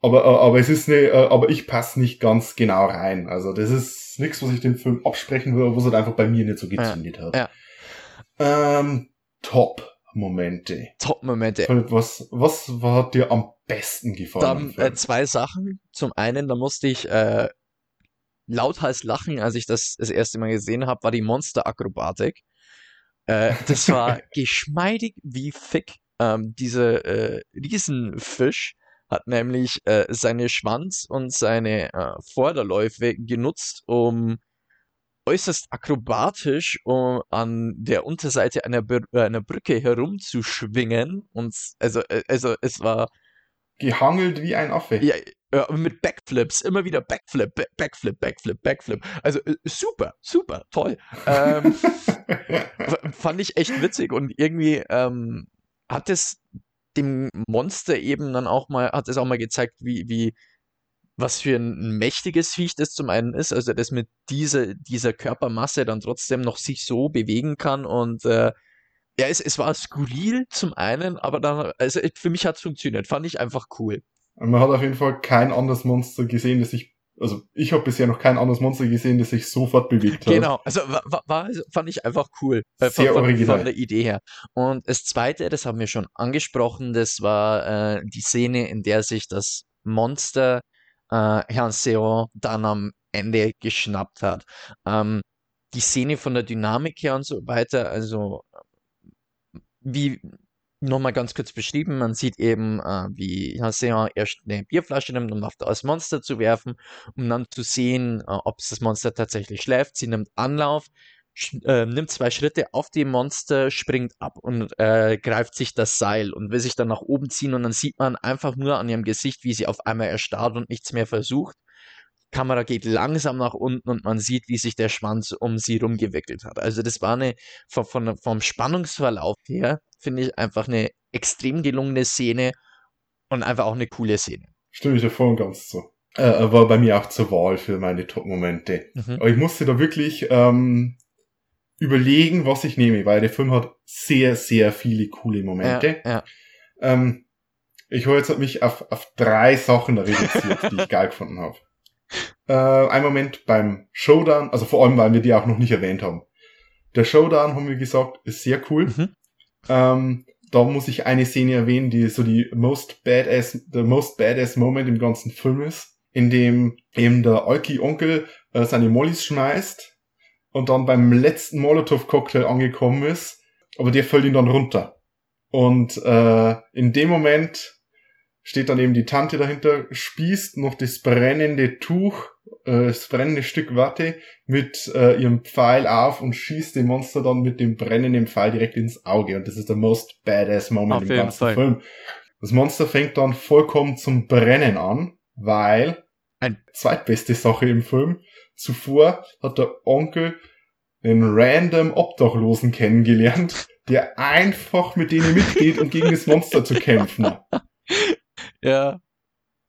S1: aber, aber es ist ne, aber ich passe nicht ganz genau rein. Also das ist nichts, was ich dem Film absprechen würde, was halt einfach bei mir nicht so gezündet hat.
S2: ja.
S1: Ähm, Top-Momente.
S2: Top-Momente.
S1: Was, was hat dir am besten gefallen?
S2: Dann äh, zwei Sachen. Zum einen, da musste ich äh, lauthals lachen, als ich das das erste Mal gesehen habe, war die Monsterakrobatik. Äh, das war geschmeidig wie Fick. Ähm, diese äh, Riesenfisch hat nämlich äh, seine Schwanz und seine äh, Vorderläufe genutzt, um äußerst akrobatisch um an der Unterseite einer, Br äh, einer Brücke herumzuschwingen. Und also, äh, also es war
S1: Gehangelt wie ein Affe.
S2: ja, mit Backflips, immer wieder Backflip, Ba- Backflip, Backflip, Backflip. Also äh, super, super, toll. Ähm, fand ich echt witzig und irgendwie ähm, hat es dem Monster eben dann auch mal, hat es auch mal gezeigt, wie, wie, was für ein mächtiges Viech das zum einen ist, also das mit dieser, dieser Körpermasse dann trotzdem noch sich so bewegen kann und äh, ja, es, es war skurril zum einen, aber dann, also für mich hat es funktioniert, fand ich einfach cool.
S1: Man hat auf jeden Fall kein anderes Monster gesehen, das sich, also ich habe bisher noch kein anderes Monster gesehen, das sich sofort bewegt hat.
S2: Genau, also war, war, war, fand ich einfach cool. Äh,
S1: Sehr
S2: von, von,
S1: original.
S2: von der Idee her. Und das zweite, das haben wir schon angesprochen, das war äh, die Szene, in der sich das Monster äh, Herrn Seon dann am Ende geschnappt hat. Ähm, die Szene von der Dynamik her und so weiter, also wie nochmal ganz kurz beschrieben, man sieht eben, äh, wie Haseon erst eine Bierflasche nimmt, um auf das Monster zu werfen, um dann zu sehen, äh, ob das Monster tatsächlich schläft. Sie nimmt Anlauf, äh, nimmt zwei Schritte auf dem Monster, springt ab und äh, greift sich das Seil und will sich dann nach oben ziehen und dann sieht man einfach nur an ihrem Gesicht, wie sie auf einmal erstarrt und nichts mehr versucht. Kamera geht langsam nach unten und man sieht, wie sich der Schwanz um sie rumgewickelt hat. Also das war eine, von, von, vom Spannungsverlauf her, finde ich einfach eine extrem gelungene Szene und einfach auch eine coole Szene.
S1: Stimme ich ja voll und ganz zu. Äh, war bei mir auch zur Wahl für meine Top-Momente.
S2: Mhm.
S1: Aber ich musste da wirklich ähm, überlegen, was ich nehme, weil der Film hat sehr, sehr viele coole Momente.
S2: Ja, ja.
S1: Ähm, ich habe jetzt mich auf, auf drei Sachen reduziert, die ich geil gefunden habe. Äh, ein Moment beim Showdown, also vor allem, weil wir die auch noch nicht erwähnt haben. Der Showdown, haben wir gesagt, ist sehr cool.
S2: Mhm.
S1: Ähm, da muss ich eine Szene erwähnen, die so die most badass, the most badass Moment im ganzen Film ist, in dem eben der Alki-Onkel äh, seine Mollys schmeißt und dann beim letzten Molotow-Cocktail angekommen ist, aber der fällt ihn dann runter. Und äh, in dem Moment steht dann eben die Tante dahinter, spießt noch das brennende Tuch, äh, das brennende Stück Watte mit äh, ihrem Pfeil auf und schießt dem Monster dann mit dem brennenden Pfeil direkt ins Auge. Und das ist der most badass Moment
S2: Auf
S1: im ganzen
S2: Fall.
S1: Film. Das Monster fängt dann vollkommen zum Brennen an, weil
S2: Ein-
S1: zweitbeste Sache im Film. Zuvor hat der Onkel einen random Obdachlosen kennengelernt, der einfach mit denen mitgeht, um gegen das Monster zu kämpfen.
S2: Ja,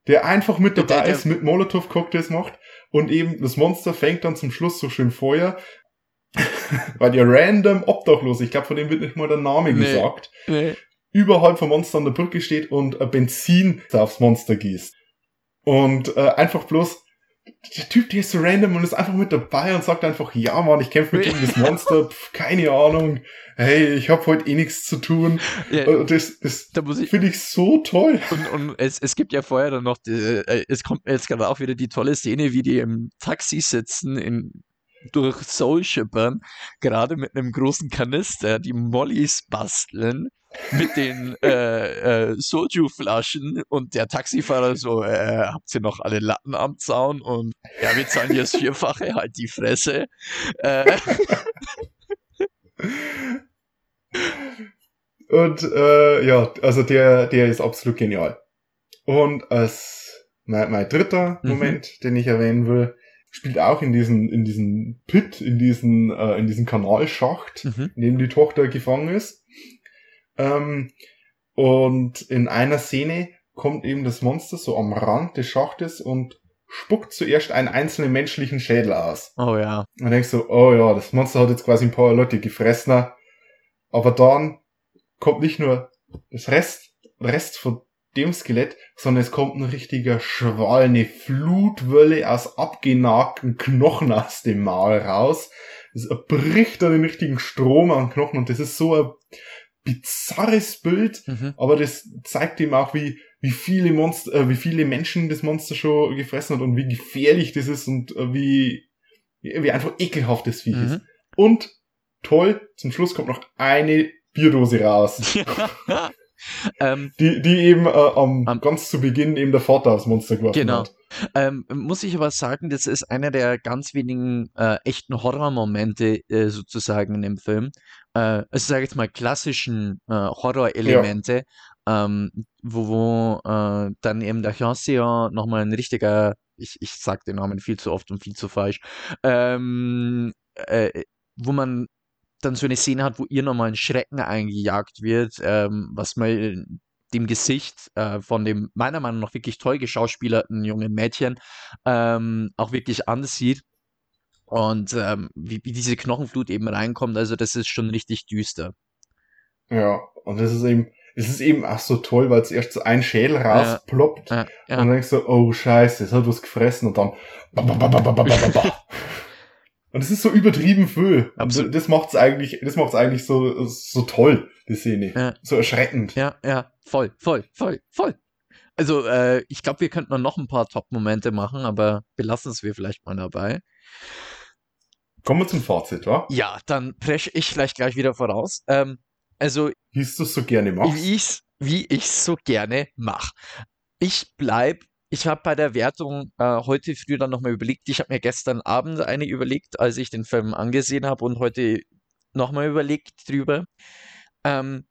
S1: Der einfach mit dabei ist, mit Molotow-Cocktails macht und eben das Monster fängt dann zum Schluss so schön Feuer. weil der random Obdachlose, ich glaube, von dem wird nicht mal der Name
S2: Nee.
S1: gesagt,
S2: nee.
S1: überhalb vom Monster an der Brücke steht und äh, Benzin aufs Monster gießt. Und äh, einfach bloß, der Typ, der ist so random und ist einfach mit dabei und sagt einfach, ja Mann, ich kämpfe mit gegen das Monster, pf, keine Ahnung, hey, ich hab heute eh nichts zu tun.
S2: Ja,
S1: Und das, das
S2: da
S1: finde ich so toll.
S2: Und, und es, es gibt ja vorher dann noch, die, äh, es kommt jetzt gerade auch wieder die tolle Szene, wie die im Taxi sitzen, in, durch Seoul schippern, gerade mit einem großen Kanister, die Mollys basteln, mit den äh, äh, Soju-Flaschen und der Taxifahrer so, äh, habt ihr noch alle Latten am Zaun? Und ja, wir zahlen hier das Vierfache, halt die Fresse. Äh,
S1: Und äh, ja, also der, der ist absolut genial. Und als mein, mein dritter
S2: Mhm.
S1: Moment, den ich erwähnen will, spielt auch in diesen, in diesen Pit, in diesen, äh, in diesen Kanalschacht,
S2: mhm.
S1: in dem die Tochter gefangen ist. Ähm, und in einer Szene kommt eben das Monster so am Rand des Schachtes und spuckt zuerst einen einzelnen menschlichen Schädel aus.
S2: Oh ja.
S1: Und denkst du, oh ja, das Monster hat jetzt quasi ein paar Leute gefressen. Aber dann kommt nicht nur das Rest, Rest von dem Skelett, sondern es kommt ein richtiger Schwall, eine Flutwelle aus abgenagten Knochen aus dem Maul raus. Es bricht dann den richtigen Strom an Knochen und das ist so ein bizarres Bild,
S2: Mhm.
S1: aber das zeigt ihm auch, wie, wie viele Monster, äh, wie viele Menschen das Monster schon gefressen hat und wie gefährlich das ist und äh, wie, wie einfach ekelhaft das Viech ist.
S2: Mhm.
S1: Und toll, zum Schluss kommt noch eine Bierdose raus.
S2: Ähm,
S1: Die, die eben äh, am,
S2: Am-
S1: ganz zu Beginn eben der Vater aufs Monster geworfen
S2: Genau.
S1: hat.
S2: Ähm, muss ich aber sagen, das ist einer der ganz wenigen äh, echten Horrormomente äh, sozusagen in dem Film. Äh, also sage jetzt mal klassischen äh, Horrorelemente, ähm, wo, wo äh, dann eben der Chancellor nochmal ein richtiger, ich, ich sag den Namen viel zu oft und viel zu falsch, ähm, äh, wo man dann so eine Szene hat, wo ihr nochmal ein Schrecken eingejagt wird, ähm, was mal dem Gesicht äh, von dem meiner Meinung nach wirklich toll geschauspielerten jungen Mädchen ähm, auch wirklich ansieht. Und ähm, wie, wie diese Knochenflut eben reinkommt, also das ist schon richtig düster.
S1: Ja, und das ist eben, es ist eben auch so toll, weil es erst so ein Schädel rausploppt
S2: Ja,
S1: und
S2: ja,
S1: dann denkst du, oh scheiße, es hat was gefressen und dann ba, ba, ba, Und es ist so übertrieben viel.
S2: Absolut.
S1: Das macht's eigentlich, das macht's eigentlich so, so toll, die Szene.
S2: Ja.
S1: So erschreckend.
S2: ja, ja, voll, voll, voll, voll. Also äh, ich glaube, wir könnten noch ein paar Top-Momente machen, aber belassen es wir vielleicht mal dabei.
S1: Kommen wir zum Fazit, wa?
S2: Ja, dann presche ich vielleicht gleich wieder voraus. Ähm, also
S1: Wie du es so gerne machst.
S2: wie ich's, wie ich's so gerne mache. Ich bleib, ich habe bei der Wertung äh, heute früh dann nochmal überlegt, ich habe mir gestern Abend eine überlegt, als ich den Film angesehen habe und heute nochmal überlegt drüber. Ähm,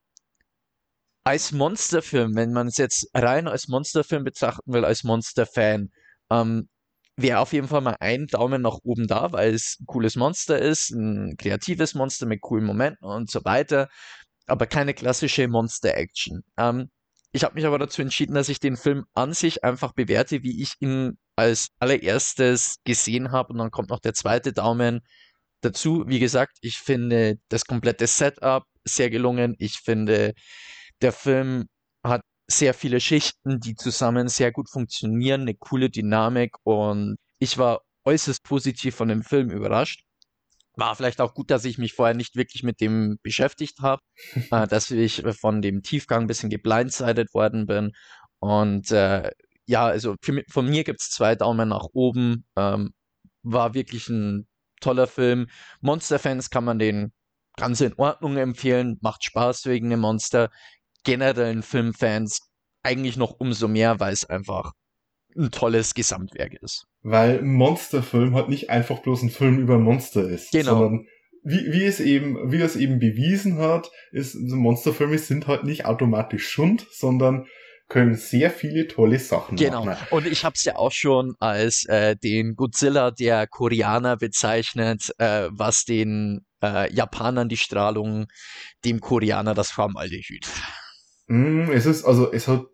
S2: als Monsterfilm, wenn man es jetzt rein als Monsterfilm betrachten will, als Monsterfan, ähm, wäre auf jeden Fall mal ein Daumen nach oben da, weil es ein cooles Monster ist, ein kreatives Monster mit coolen Momenten und so weiter aber keine klassische Monster-Action. Ähm, ich habe mich aber dazu entschieden, dass ich den Film an sich einfach bewerte, wie ich ihn als allererstes gesehen habe. Und dann kommt noch der zweite Daumen dazu. Wie gesagt, ich finde das komplette Setup sehr gelungen. Ich finde, der Film hat sehr viele Schichten, die zusammen sehr gut funktionieren, eine coole Dynamik und ich war äußerst positiv von dem Film überrascht. War vielleicht auch gut, dass ich mich vorher nicht wirklich mit dem beschäftigt habe, äh, dass ich von dem Tiefgang ein bisschen geblindsided worden bin. Und äh, ja, also für, von mir gibt es zwei Daumen nach oben. Ähm, war wirklich ein toller Film. Monster-Fans kann man den ganz in Ordnung empfehlen. Macht Spaß wegen dem Monster. Generellen Filmfans eigentlich noch umso mehr, weil es einfach ein tolles Gesamtwerk ist.
S1: Weil ein Monsterfilm halt nicht einfach bloß ein Film über ein Monster ist,
S2: Genau.
S1: sondern wie, wie es eben, wie es eben bewiesen hat, ist, Monsterfilme sind halt nicht automatisch Schund, sondern können sehr viele tolle Sachen
S2: Genau.
S1: machen.
S2: Und ich habe es ja auch schon als äh, den Godzilla der Koreaner bezeichnet, äh, was den äh, Japanern die Strahlung, dem Koreaner das Formaldehyd.
S1: Mm, es ist, also, es hat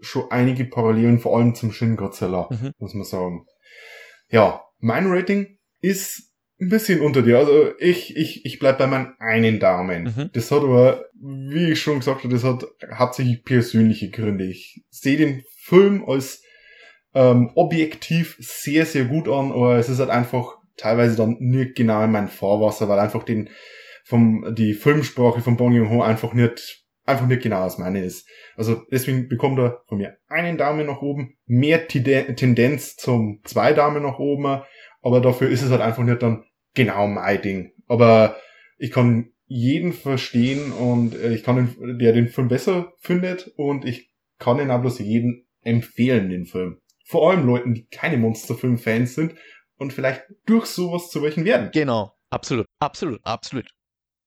S1: schon einige Parallelen, vor allem zum Shin Godzilla,
S2: Mhm.
S1: muss man sagen. Ja, mein Rating ist ein bisschen unter dir. Also ich, ich, ich bleib bei meinem einen Daumen.
S2: Mhm.
S1: Das hat aber, wie ich schon gesagt habe, das hat hauptsächlich persönliche Gründe. Ich sehe den Film als ähm, objektiv sehr, sehr gut an, aber es ist halt einfach teilweise dann nicht genau in mein Fahrwasser, weil einfach den vom die Filmsprache von Bong Joon-ho einfach nicht einfach nicht genau als meine ist. Also deswegen bekommt er von mir einen Daumen nach oben, mehr Tendenz zum zwei Daumen nach oben, aber dafür ist es halt einfach nicht dann genau mein Ding. Aber ich kann jeden verstehen und äh, ich kann den, der den Film besser findet und ich kann ihn auch bloß jedem empfehlen, den Film. Vor allem Leuten, die keine Monsterfilm-Fans sind und vielleicht durch sowas zu welchen werden.
S2: Genau, absolut, absolut, absolut.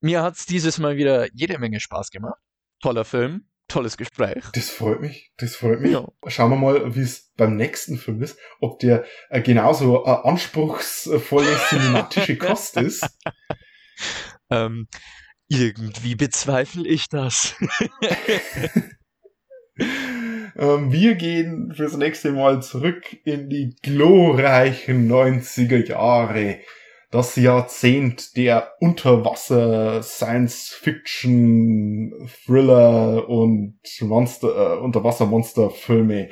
S2: Mir hat's dieses Mal wieder jede Menge Spaß gemacht. Toller Film, tolles Gespräch.
S1: Das freut mich, das freut mich.
S2: Ja.
S1: Schauen wir mal, wie es beim nächsten Film ist, ob der äh, genauso äh, anspruchsvolle cinematische Kost ist.
S2: Ähm, irgendwie bezweifle ich das.
S1: Ähm, wir gehen fürs nächste Mal zurück in die glorreichen 90er Jahre. Das Jahrzehnt der Unterwasser, Science-Fiction, Thriller und Monster, äh, Unterwassermonster-Filme.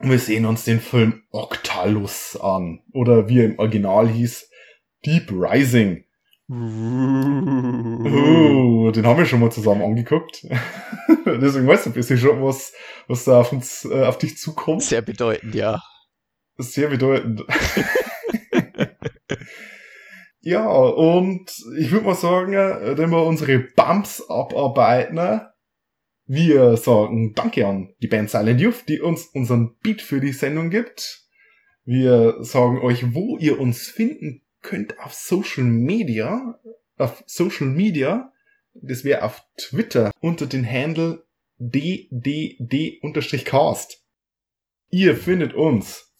S1: Und wir sehen uns den Film Octalus an. Oder wie er im Original hieß, Deep Rising. Oh, den haben wir schon mal zusammen angeguckt. Deswegen weißt du ein bisschen schon, was, was da auf uns, äh, auf dich zukommt.
S2: Sehr bedeutend, ja.
S1: Sehr bedeutend. ja, und ich würde mal sagen, äh, wenn wir unsere Bumps abarbeiten, Wir sagen Danke an die Band Silent Youth, die uns unseren Beat für die Sendung gibt. Wir sagen euch, wo ihr uns finden könnt auf Social Media. Auf Social Media. Das wäre auf Twitter unter den Handle ddd-cast. Ihr findet uns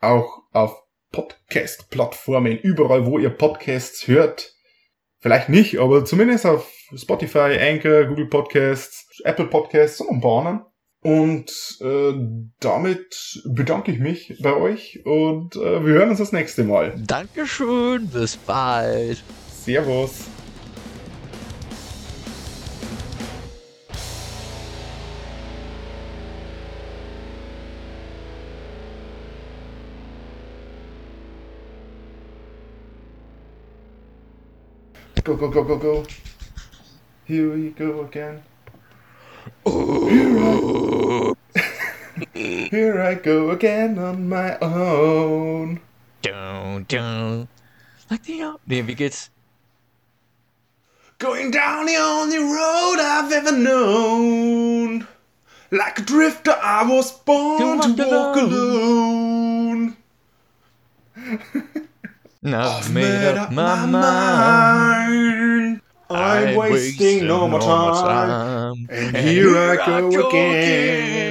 S1: auch auf Podcast-Plattformen, überall, wo ihr Podcasts hört. Vielleicht nicht, aber zumindest auf Spotify, Anchor, Google Podcasts, Apple Podcasts und ein paar anderen. Und äh, damit bedanke ich mich bei euch und äh, wir hören uns das nächste Mal.
S2: Dankeschön, bis bald.
S1: Servus. Go, go, go, go, go. Here we go again. Here I go again on my own.
S2: Dun, dun. Like the, nee, wie geht's?
S1: Going down the only road I've ever known. Like a drifter, I was born
S2: To
S1: to
S2: walk
S1: walk alone.
S2: I've, I've
S1: made, made up, up my, my mind. mind. I'm, I'm wasting, wasting no more time. time. And, and here, here I go, I go again. again.